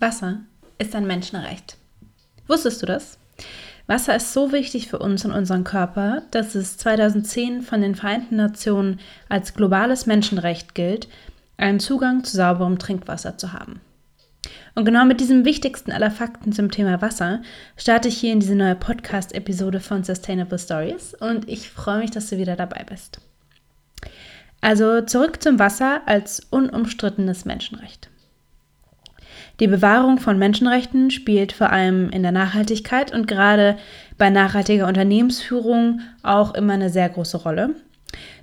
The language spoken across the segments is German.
Wasser ist ein Menschenrecht. Wusstest du das? Wasser ist so wichtig für uns und unseren Körper, dass es 2010 von den Vereinten Nationen als globales Menschenrecht gilt, einen Zugang zu sauberem Trinkwasser zu haben. Und genau mit diesem wichtigsten aller Fakten zum Thema Wasser starte ich hier in diese neue Podcast-Episode von Sustainable Stories und ich freue mich, dass du wieder dabei bist. Also zurück zum Wasser als unumstrittenes Menschenrecht. Die Bewahrung von Menschenrechten spielt vor allem in der Nachhaltigkeit und gerade bei nachhaltiger Unternehmensführung auch immer eine sehr große Rolle.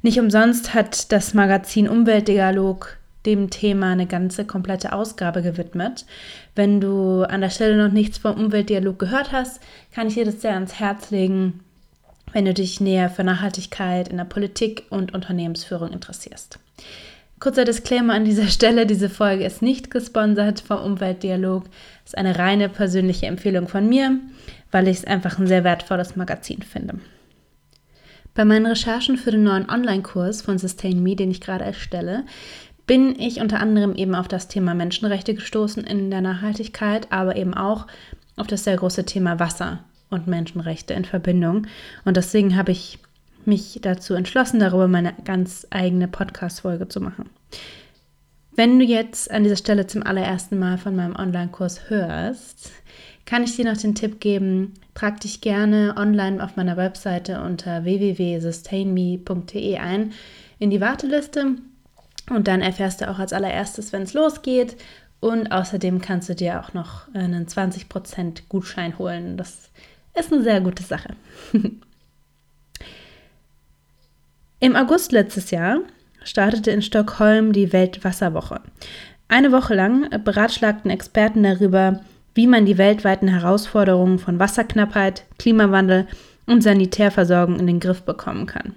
Nicht umsonst hat das Magazin Umweltdialog dem Thema eine ganze komplette Ausgabe gewidmet. Wenn du an der Stelle noch nichts vom Umweltdialog gehört hast, kann ich dir das sehr ans Herz legen, wenn du dich näher für Nachhaltigkeit in der Politik und Unternehmensführung interessierst. Kurzer Disclaimer an dieser Stelle, diese Folge ist nicht gesponsert vom Umweltdialog, ist eine reine persönliche Empfehlung von mir, weil ich es einfach ein sehr wertvolles Magazin finde. Bei meinen Recherchen für den neuen Online-Kurs von Sustain Me, den ich gerade erstelle, bin ich unter anderem eben auf das Thema Menschenrechte gestoßen in der Nachhaltigkeit, aber eben auch auf das sehr große Thema Wasser und Menschenrechte in Verbindung. Und deswegen habe ich mich dazu entschlossen, darüber meine ganz eigene Podcast-Folge zu machen. Wenn du jetzt an dieser Stelle zum allerersten Mal von meinem Online-Kurs hörst, kann ich dir noch den Tipp geben, trag dich gerne online auf meiner Webseite unter www.sustainme.de ein in die Warteliste und dann erfährst du auch als allererstes, wenn es losgeht. Und außerdem kannst du dir auch noch einen 20% Gutschein holen. Das ist eine sehr gute Sache. Im August letztes Jahr startete in Stockholm die Weltwasserwoche. Eine Woche lang beratschlagten Experten darüber, wie man die weltweiten Herausforderungen von Wasserknappheit, Klimawandel und Sanitärversorgung in den Griff bekommen kann.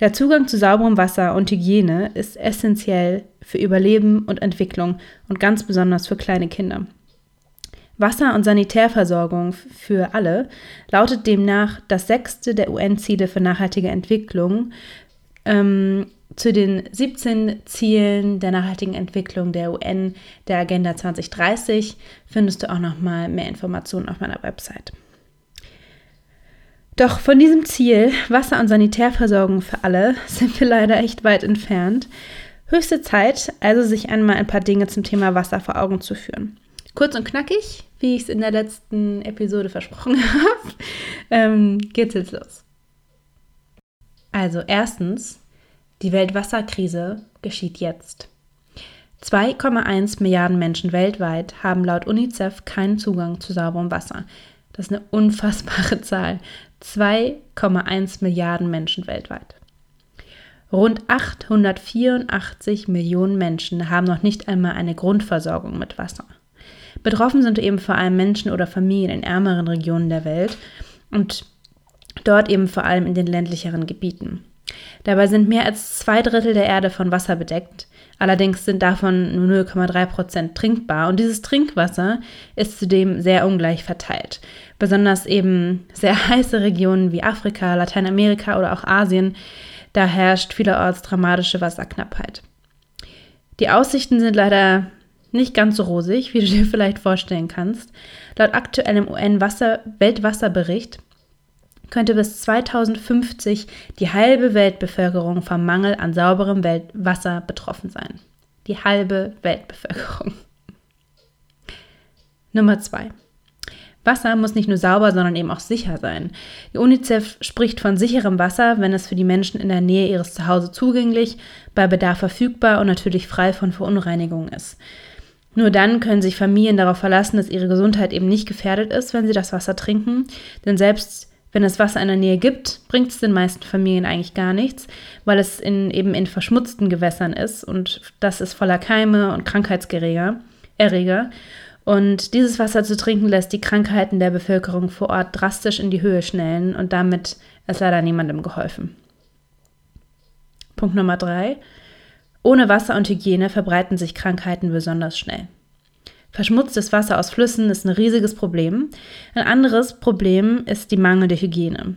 Der Zugang zu sauberem Wasser und Hygiene ist essentiell für Überleben und Entwicklung und ganz besonders für kleine Kinder. Wasser- und Sanitärversorgung für alle lautet demnach das sechste der UN-Ziele für nachhaltige Entwicklung. Ähm, zu den 17 Zielen der nachhaltigen Entwicklung der UN der Agenda 2030 findest du auch noch mal mehr Informationen auf meiner Website. Doch von diesem Ziel, Wasser- und Sanitärversorgung für alle, sind wir leider echt weit entfernt. Höchste Zeit, also sich einmal ein paar Dinge zum Thema Wasser vor Augen zu führen. Kurz und knackig, wie ich es in der letzten Episode versprochen habe, ähm, geht's jetzt los. Also erstens, die Weltwasserkrise geschieht jetzt. 2,1 Milliarden Menschen weltweit haben laut UNICEF keinen Zugang zu sauberem Wasser. Das ist eine unfassbare Zahl. 2,1 Milliarden Menschen weltweit. Rund 884 Millionen Menschen haben noch nicht einmal eine Grundversorgung mit Wasser. Betroffen sind eben vor allem Menschen oder Familien in ärmeren Regionen der Welt und dort eben vor allem in den ländlicheren Gebieten. Dabei sind mehr als zwei Drittel der Erde von Wasser bedeckt. Allerdings sind davon nur 0,3 Prozent trinkbar und dieses Trinkwasser ist zudem sehr ungleich verteilt. Besonders eben sehr heiße Regionen wie Afrika, Lateinamerika oder auch Asien, da herrscht vielerorts dramatische Wasserknappheit. Die Aussichten sind leider nicht ganz so rosig, wie du dir vielleicht vorstellen kannst. Laut aktuellem UN-Weltwasserbericht könnte bis 2050 die halbe Weltbevölkerung vom Mangel an sauberem Wasser betroffen sein. Die halbe Weltbevölkerung. Nummer zwei. Wasser muss nicht nur sauber, sondern eben auch sicher sein. Die UNICEF spricht von sicherem Wasser, wenn es für die Menschen in der Nähe ihres Zuhause zugänglich, bei Bedarf verfügbar und natürlich frei von Verunreinigungen ist. Nur dann können sich Familien darauf verlassen, dass ihre Gesundheit eben nicht gefährdet ist, wenn sie das Wasser trinken. Denn selbst wenn es Wasser in der Nähe gibt, bringt es den meisten Familien eigentlich gar nichts, weil es in, eben in verschmutzten Gewässern ist und das ist voller Keime und Krankheitserreger. Erreger. Und dieses Wasser zu trinken lässt die Krankheiten der Bevölkerung vor Ort drastisch in die Höhe schnellen und damit ist leider niemandem geholfen. Punkt Nummer drei. Ohne Wasser und Hygiene verbreiten sich Krankheiten besonders schnell. Verschmutztes Wasser aus Flüssen ist ein riesiges Problem. Ein anderes Problem ist die mangelnde Hygiene.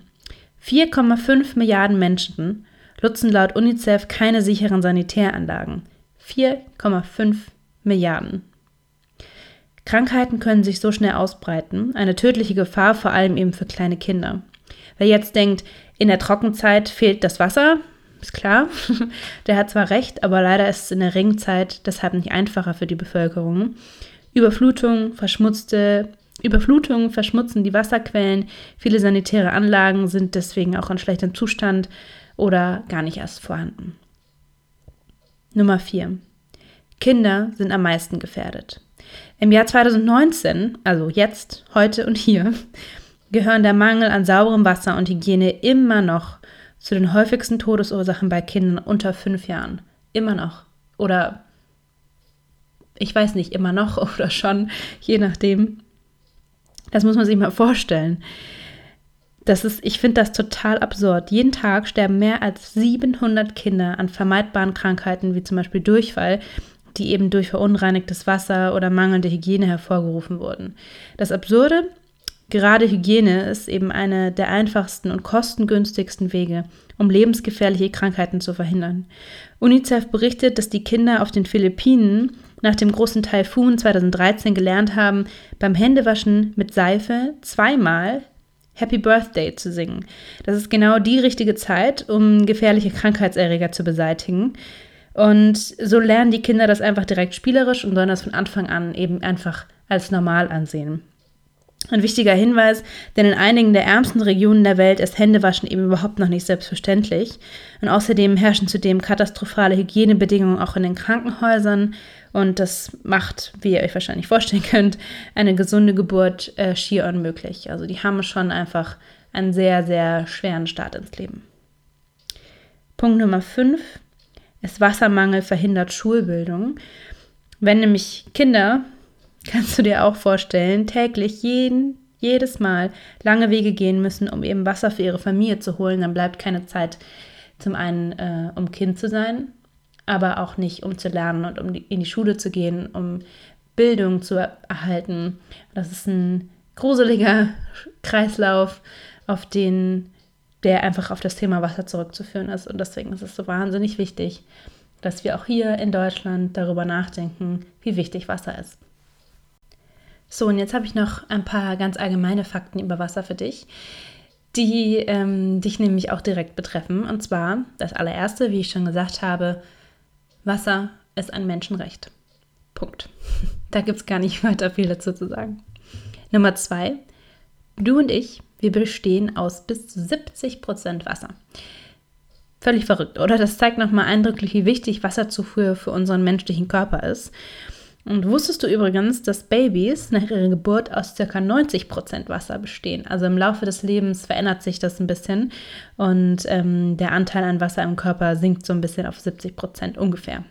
4,5 Milliarden Menschen nutzen laut UNICEF keine sicheren Sanitäranlagen. 4,5 Milliarden. Krankheiten können sich so schnell ausbreiten, eine tödliche Gefahr vor allem eben für kleine Kinder. Wer jetzt denkt, in der Trockenzeit fehlt das Wasser, ist klar, der hat zwar recht, aber leider ist es in der Regenzeit deshalb nicht einfacher für die Bevölkerung. Überflutung, verschmutzte Überflutungen verschmutzen die Wasserquellen, viele sanitäre Anlagen sind deswegen auch in schlechtem Zustand oder gar nicht erst vorhanden. Nummer 4. Kinder sind am meisten gefährdet. Im Jahr 2019, also jetzt, heute und hier, gehören der Mangel an sauberem Wasser und Hygiene immer noch zu den häufigsten Todesursachen bei Kindern unter fünf Jahren. Immer noch. Oder ich weiß nicht, immer noch oder schon, je nachdem. Das muss man sich mal vorstellen. Das ist, ich finde das total absurd. Jeden Tag sterben mehr als 700 Kinder an vermeidbaren Krankheiten wie zum Beispiel Durchfall, die eben durch verunreinigtes Wasser oder mangelnde Hygiene hervorgerufen wurden. Das Absurde, gerade Hygiene ist eben eine der einfachsten und kostengünstigsten Wege, um lebensgefährliche Krankheiten zu verhindern. UNICEF berichtet, dass die Kinder auf den Philippinen nach dem großen Taifun 2013 gelernt haben, beim Händewaschen mit Seife zweimal Happy Birthday zu singen. Das ist genau die richtige Zeit, um gefährliche Krankheitserreger zu beseitigen. Und so lernen die Kinder das einfach direkt spielerisch und sollen das von Anfang an eben einfach als normal ansehen. Ein wichtiger Hinweis, denn in einigen der ärmsten Regionen der Welt ist Händewaschen eben überhaupt noch nicht selbstverständlich. Und außerdem herrschen zudem katastrophale Hygienebedingungen auch in den Krankenhäusern. Und das macht, wie ihr euch wahrscheinlich vorstellen könnt, eine gesunde Geburt äh, schier unmöglich. Also die haben schon einfach einen sehr, sehr schweren Start ins Leben. Punkt Nummer 5 ist Wassermangel verhindert Schulbildung. Wenn nämlich Kinder kannst du dir auch vorstellen, täglich jeden, jedes Mal lange Wege gehen müssen, um eben Wasser für ihre Familie zu holen, dann bleibt keine Zeit zum einen, äh, um Kind zu sein, aber auch nicht, um zu lernen und um in die Schule zu gehen, um Bildung zu erhalten. Das ist ein gruseliger Kreislauf, auf den der einfach auf das Thema Wasser zurückzuführen ist. Und deswegen ist es so wahnsinnig wichtig, dass wir auch hier in Deutschland darüber nachdenken, wie wichtig Wasser ist. So, und jetzt habe ich noch ein paar ganz allgemeine Fakten über Wasser für dich, die ähm, dich nämlich auch direkt betreffen. Und zwar das allererste, wie ich schon gesagt habe, Wasser ist ein Menschenrecht. Punkt. Da gibt es gar nicht weiter viel dazu zu sagen. Nummer zwei, du und ich, wir bestehen aus bis zu 70 Prozent Wasser. Völlig verrückt, oder? Das zeigt nochmal eindrücklich, wie wichtig Wasserzufuhr für unseren menschlichen Körper ist. Und wusstest du übrigens, dass Babys nach ihrer Geburt aus ca. 90% Wasser bestehen? Also im Laufe des Lebens verändert sich das ein bisschen und ähm, der Anteil an Wasser im Körper sinkt so ein bisschen auf 70% ungefähr.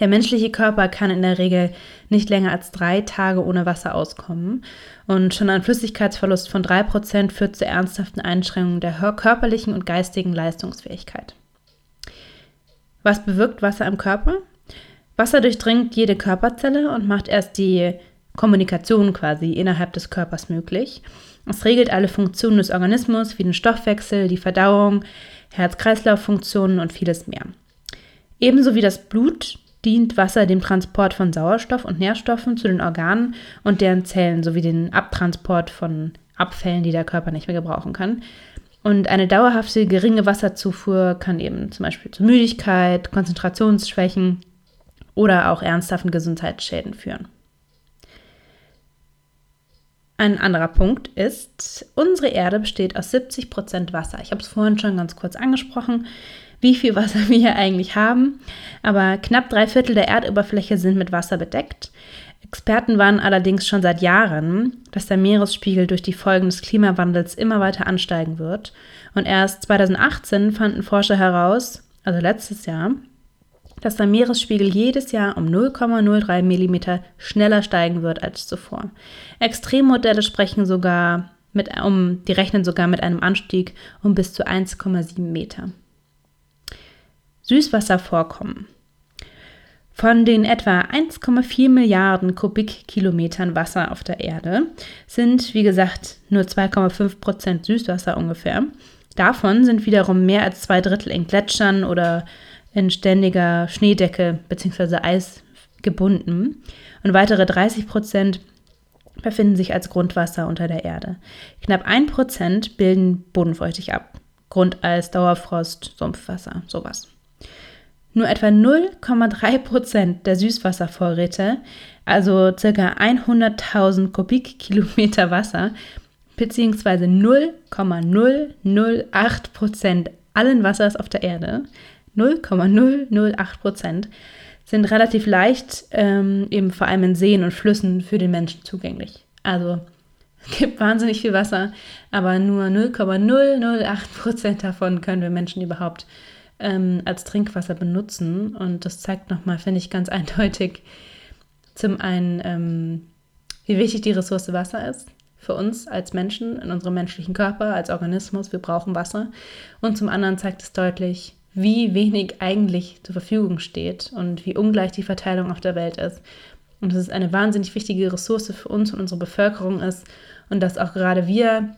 Der menschliche Körper kann in der Regel nicht länger als drei Tage ohne Wasser auskommen und schon ein Flüssigkeitsverlust von 3% führt zu ernsthaften Einschränkungen der körperlichen und geistigen Leistungsfähigkeit. Was bewirkt Wasser im Körper? Wasser durchdringt jede Körperzelle und macht erst die Kommunikation quasi innerhalb des Körpers möglich. Es regelt alle Funktionen des Organismus wie den Stoffwechsel, die Verdauung, Herz-Kreislauf-Funktionen und vieles mehr. Ebenso wie das Blut dient Wasser dem Transport von Sauerstoff und Nährstoffen zu den Organen und deren Zellen sowie den Abtransport von Abfällen, die der Körper nicht mehr gebrauchen kann. Und eine dauerhafte geringe Wasserzufuhr kann eben zum Beispiel zu Müdigkeit, Konzentrationsschwächen, oder auch ernsthaften Gesundheitsschäden führen. Ein anderer Punkt ist, unsere Erde besteht aus 70 Prozent Wasser. Ich habe es vorhin schon ganz kurz angesprochen, wie viel Wasser wir hier eigentlich haben. Aber knapp drei Viertel der Erdoberfläche sind mit Wasser bedeckt. Experten warnen allerdings schon seit Jahren, dass der Meeresspiegel durch die Folgen des Klimawandels immer weiter ansteigen wird. Und erst 2018 fanden Forscher heraus, also letztes Jahr, dass der Meeresspiegel jedes Jahr um 0,03 mm schneller steigen wird als zuvor. Extremmodelle sprechen sogar mit, um, die rechnen sogar mit einem Anstieg um bis zu 1,7 Meter. Süßwasservorkommen. Von den etwa 1,4 Milliarden Kubikkilometern Wasser auf der Erde sind, wie gesagt, nur 2,5 Prozent Süßwasser ungefähr. Davon sind wiederum mehr als zwei Drittel in Gletschern oder in ständiger Schneedecke bzw. gebunden und weitere 30 Prozent befinden sich als Grundwasser unter der Erde. Knapp 1 Prozent bilden bodenfeuchtig ab. Grundeis, Dauerfrost, Sumpfwasser, sowas. Nur etwa 0,3 Prozent der Süßwasservorräte, also ca. 100.000 Kubikkilometer Wasser, beziehungsweise 0,008 Prozent allen Wassers auf der Erde, 0,008 Prozent, sind relativ leicht, ähm, eben vor allem in Seen und Flüssen für den Menschen zugänglich. Also es gibt wahnsinnig viel Wasser, aber nur 0,008 Prozent davon können wir Menschen überhaupt ähm, als Trinkwasser benutzen. Und das zeigt nochmal, finde ich, ganz eindeutig zum einen, ähm, wie wichtig die Ressource Wasser ist für uns als Menschen, in unserem menschlichen Körper, als Organismus. Wir brauchen Wasser. Und zum anderen zeigt es deutlich, wie wenig eigentlich zur Verfügung steht und wie ungleich die Verteilung auf der Welt ist. Und dass es eine wahnsinnig wichtige Ressource für uns und unsere Bevölkerung ist und dass auch gerade wir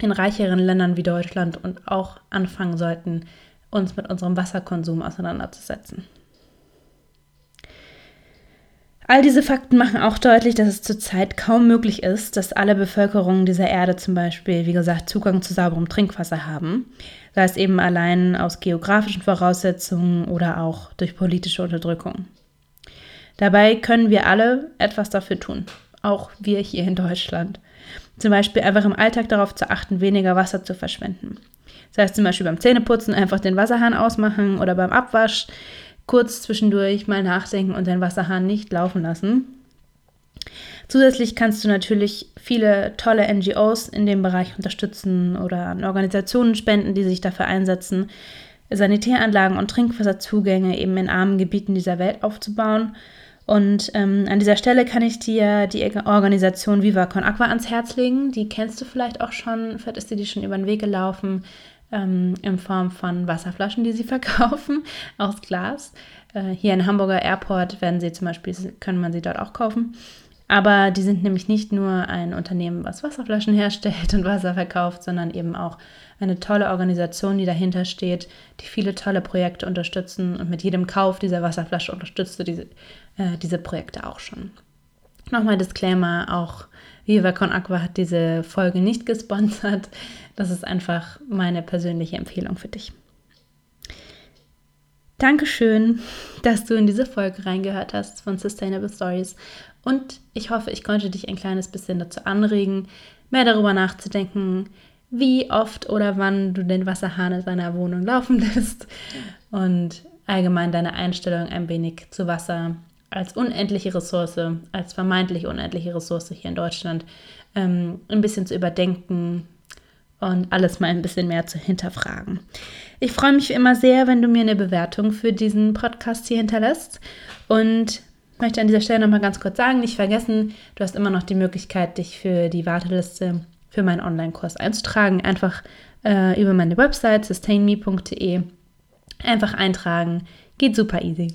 in reicheren Ländern wie Deutschland und auch anfangen sollten, uns mit unserem Wasserkonsum auseinanderzusetzen. All diese Fakten machen auch deutlich, dass es zurzeit kaum möglich ist, dass alle Bevölkerungen dieser Erde zum Beispiel, wie gesagt, Zugang zu sauberem Trinkwasser haben, sei es eben allein aus geografischen Voraussetzungen oder auch durch politische Unterdrückung. Dabei können wir alle etwas dafür tun, auch wir hier in Deutschland. Zum Beispiel einfach im Alltag darauf zu achten, weniger Wasser zu verschwenden. Das heißt zum Beispiel beim Zähneputzen einfach den Wasserhahn ausmachen oder beim Abwasch kurz zwischendurch mal nachdenken und den Wasserhahn nicht laufen lassen. Zusätzlich kannst du natürlich viele tolle NGOs in dem Bereich unterstützen oder an Organisationen spenden, die sich dafür einsetzen, Sanitäranlagen und Trinkwasserzugänge eben in armen Gebieten dieser Welt aufzubauen. Und ähm, an dieser Stelle kann ich dir die Organisation Viva Con Aqua ans Herz legen. Die kennst du vielleicht auch schon, vielleicht ist dir die schon über den Weg gelaufen ähm, in Form von Wasserflaschen, die sie verkaufen aus Glas. Äh, hier in Hamburger Airport werden sie zum Beispiel, können man sie dort auch kaufen. Aber die sind nämlich nicht nur ein Unternehmen, was Wasserflaschen herstellt und Wasser verkauft, sondern eben auch eine tolle Organisation, die dahinter steht, die viele tolle Projekte unterstützen. Und mit jedem Kauf dieser Wasserflasche unterstützt du diese, äh, diese Projekte auch schon. Nochmal Disclaimer, auch Viva Con Aqua hat diese Folge nicht gesponsert. Das ist einfach meine persönliche Empfehlung für dich. Dankeschön, dass du in diese Folge reingehört hast von Sustainable Stories. Und ich hoffe, ich konnte dich ein kleines bisschen dazu anregen, mehr darüber nachzudenken, wie oft oder wann du den Wasserhahn in deiner Wohnung laufen lässt und allgemein deine Einstellung ein wenig zu Wasser als unendliche Ressource, als vermeintlich unendliche Ressource hier in Deutschland ähm, ein bisschen zu überdenken und alles mal ein bisschen mehr zu hinterfragen. Ich freue mich immer sehr, wenn du mir eine Bewertung für diesen Podcast hier hinterlässt und möchte an dieser Stelle nochmal ganz kurz sagen, nicht vergessen, du hast immer noch die Möglichkeit, dich für die Warteliste für meinen Online-Kurs einzutragen. Einfach äh, über meine Website sustainme.de einfach eintragen. Geht super easy.